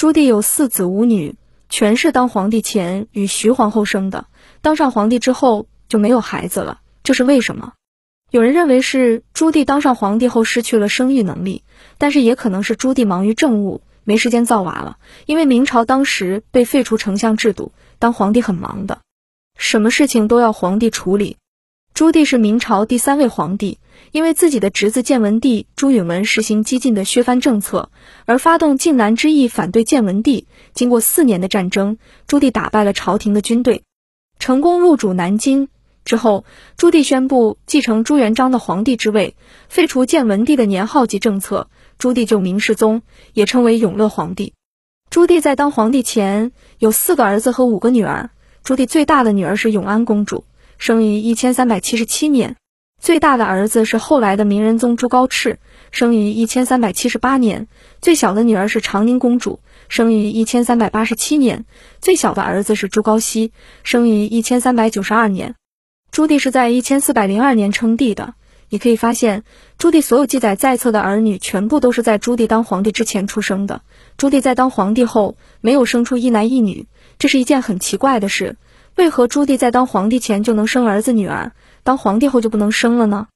朱棣有四子五女，全是当皇帝前与徐皇后生的。当上皇帝之后就没有孩子了，这是为什么？有人认为是朱棣当上皇帝后失去了生育能力，但是也可能是朱棣忙于政务，没时间造娃了。因为明朝当时被废除丞相制度，当皇帝很忙的，什么事情都要皇帝处理。朱棣是明朝第三位皇帝。因为自己的侄子建文帝朱允炆实行激进的削藩政策，而发动靖难之役反对建文帝。经过四年的战争，朱棣打败了朝廷的军队，成功入主南京。之后，朱棣宣布继承朱元璋的皇帝之位，废除建文帝的年号及政策，朱棣就明世宗，也称为永乐皇帝。朱棣在当皇帝前有四个儿子和五个女儿。朱棣最大的女儿是永安公主，生于一千三百七十七年。最大的儿子是后来的明仁宗朱高炽，生于一千三百七十八年；最小的女儿是长宁公主，生于一千三百八十七年；最小的儿子是朱高煦，生于一千三百九十二年。朱棣是在一千四百零二年称帝的。你可以发现，朱棣所有记载在册的儿女，全部都是在朱棣当皇帝之前出生的。朱棣在当皇帝后，没有生出一男一女，这是一件很奇怪的事。为何朱棣在当皇帝前就能生儿子女儿？当皇帝后就不能生了呢？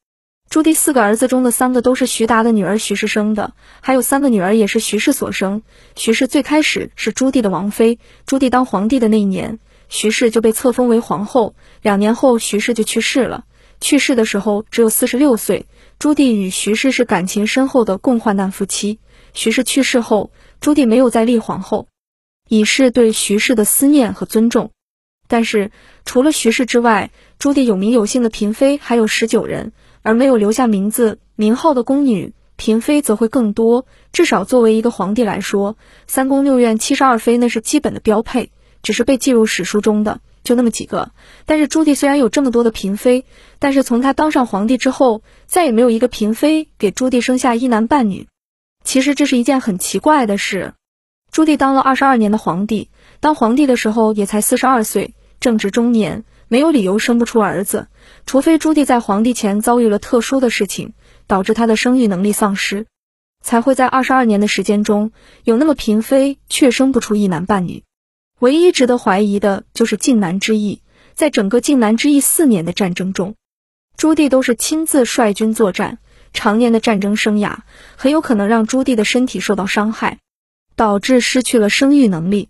朱棣四个儿子中的三个都是徐达的女儿徐氏生的，还有三个女儿也是徐氏所生。徐氏最开始是朱棣的王妃，朱棣当皇帝的那一年，徐氏就被册封为皇后。两年后，徐氏就去世了。去世的时候只有四十六岁。朱棣与徐氏是感情深厚的共患难夫妻。徐氏去世后，朱棣没有再立皇后，以示对徐氏的思念和尊重。但是，除了徐氏之外，朱棣有名有姓的嫔妃还有十九人，而没有留下名字名号的宫女嫔妃则会更多。至少作为一个皇帝来说，三宫六院七十二妃那是基本的标配，只是被记入史书中的就那么几个。但是朱棣虽然有这么多的嫔妃，但是从他当上皇帝之后，再也没有一个嫔妃给朱棣生下一男半女。其实这是一件很奇怪的事。朱棣当了二十二年的皇帝。当皇帝的时候也才四十二岁，正值中年，没有理由生不出儿子，除非朱棣在皇帝前遭遇了特殊的事情，导致他的生育能力丧失，才会在二十二年的时间中有那么嫔妃却生不出一男半女。唯一值得怀疑的就是靖难之役，在整个靖难之役四年的战争中，朱棣都是亲自率军作战，常年的战争生涯很有可能让朱棣的身体受到伤害，导致失去了生育能力。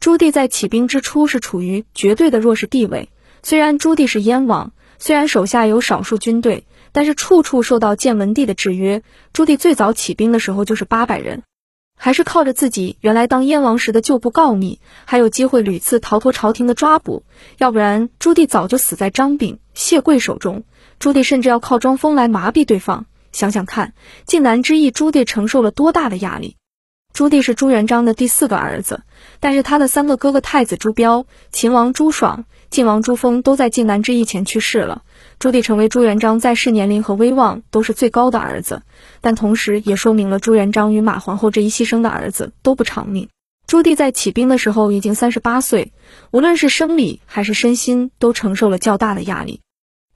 朱棣在起兵之初是处于绝对的弱势地位。虽然朱棣是燕王，虽然手下有少数军队，但是处处受到建文帝的制约。朱棣最早起兵的时候就是八百人，还是靠着自己原来当燕王时的旧部告密，还有机会屡次逃脱朝廷的抓捕，要不然朱棣早就死在张炳、谢贵手中。朱棣甚至要靠装疯来麻痹对方。想想看，靖难之役，朱棣承受了多大的压力？朱棣是朱元璋的第四个儿子，但是他的三个哥哥太子朱标、秦王朱爽、晋王朱峰都在靖难之役前去世了。朱棣成为朱元璋在世年龄和威望都是最高的儿子，但同时也说明了朱元璋与马皇后这一牺牲的儿子都不长命。朱棣在起兵的时候已经三十八岁，无论是生理还是身心都承受了较大的压力。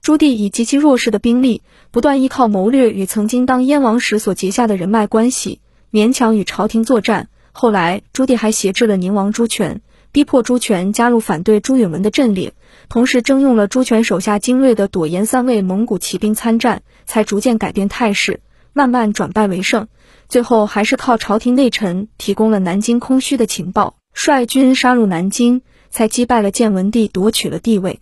朱棣以极其弱势的兵力，不断依靠谋略与曾经当燕王时所结下的人脉关系。勉强与朝廷作战，后来朱棣还挟制了宁王朱权，逼迫朱权加入反对朱允炆的阵列，同时征用了朱权手下精锐的朵颜三位蒙古骑兵参战，才逐渐改变态势，慢慢转败为胜。最后还是靠朝廷内臣提供了南京空虚的情报，率军杀入南京，才击败了建文帝，夺取了帝位。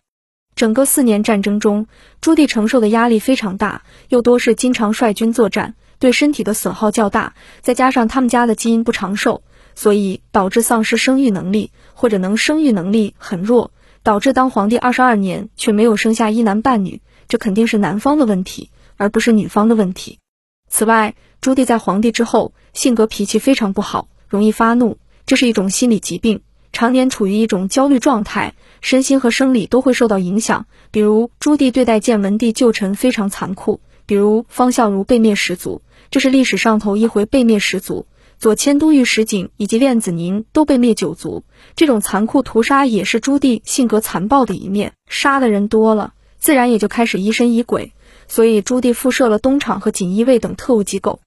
整个四年战争中，朱棣承受的压力非常大，又多是经常率军作战。对身体的损耗较大，再加上他们家的基因不长寿，所以导致丧失生育能力，或者能生育能力很弱，导致当皇帝二十二年却没有生下一男半女，这肯定是男方的问题，而不是女方的问题。此外，朱棣在皇帝之后，性格脾气非常不好，容易发怒，这是一种心理疾病，常年处于一种焦虑状态，身心和生理都会受到影响。比如朱棣对待建文帝旧臣非常残酷，比如方孝孺被灭十族。这是历史上头一回被灭十族，左迁都御史景以及练子宁都被灭九族。这种残酷屠杀也是朱棣性格残暴的一面。杀的人多了，自然也就开始疑神疑鬼。所以朱棣复设了东厂和锦衣卫等特务机构。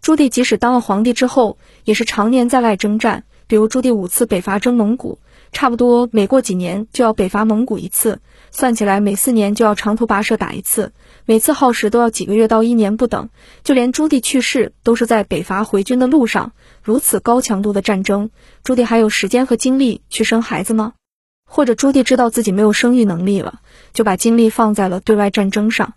朱棣即使当了皇帝之后，也是常年在外征战，比如朱棣五次北伐征蒙古，差不多每过几年就要北伐蒙古一次，算起来每四年就要长途跋涉打一次，每次耗时都要几个月到一年不等。就连朱棣去世都是在北伐回军的路上，如此高强度的战争，朱棣还有时间和精力去生孩子吗？或者朱棣知道自己没有生育能力了，就把精力放在了对外战争上？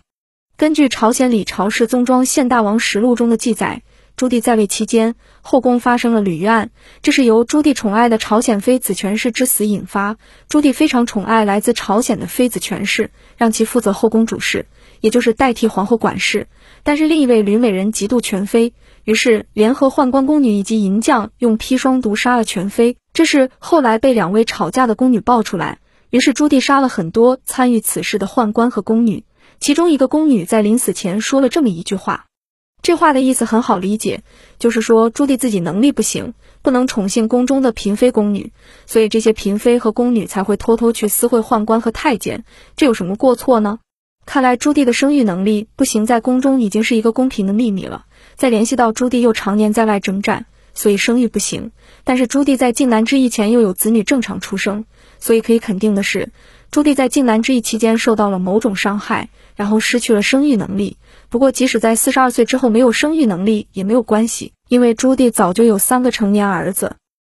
根据朝鲜李朝氏宗庄献大王实录中的记载。朱棣在位期间，后宫发生了吕玉案，这是由朱棣宠爱的朝鲜妃子权氏之死引发。朱棣非常宠爱来自朝鲜的妃子权氏，让其负责后宫主事，也就是代替皇后管事。但是另一位吕美人嫉妒权妃，于是联合宦官宫女以及银匠，用砒霜毒杀了权妃。这是后来被两位吵架的宫女爆出来，于是朱棣杀了很多参与此事的宦官和宫女。其中一个宫女在临死前说了这么一句话。这话的意思很好理解，就是说朱棣自己能力不行，不能宠幸宫中的嫔妃宫女，所以这些嫔妃和宫女才会偷偷去私会宦官和太监。这有什么过错呢？看来朱棣的生育能力不行，在宫中已经是一个公平的秘密了。再联系到朱棣又常年在外征战，所以生育不行。但是朱棣在靖难之役前又有子女正常出生，所以可以肯定的是，朱棣在靖难之役期间受到了某种伤害，然后失去了生育能力。不过，即使在四十二岁之后没有生育能力也没有关系，因为朱棣早就有三个成年儿子。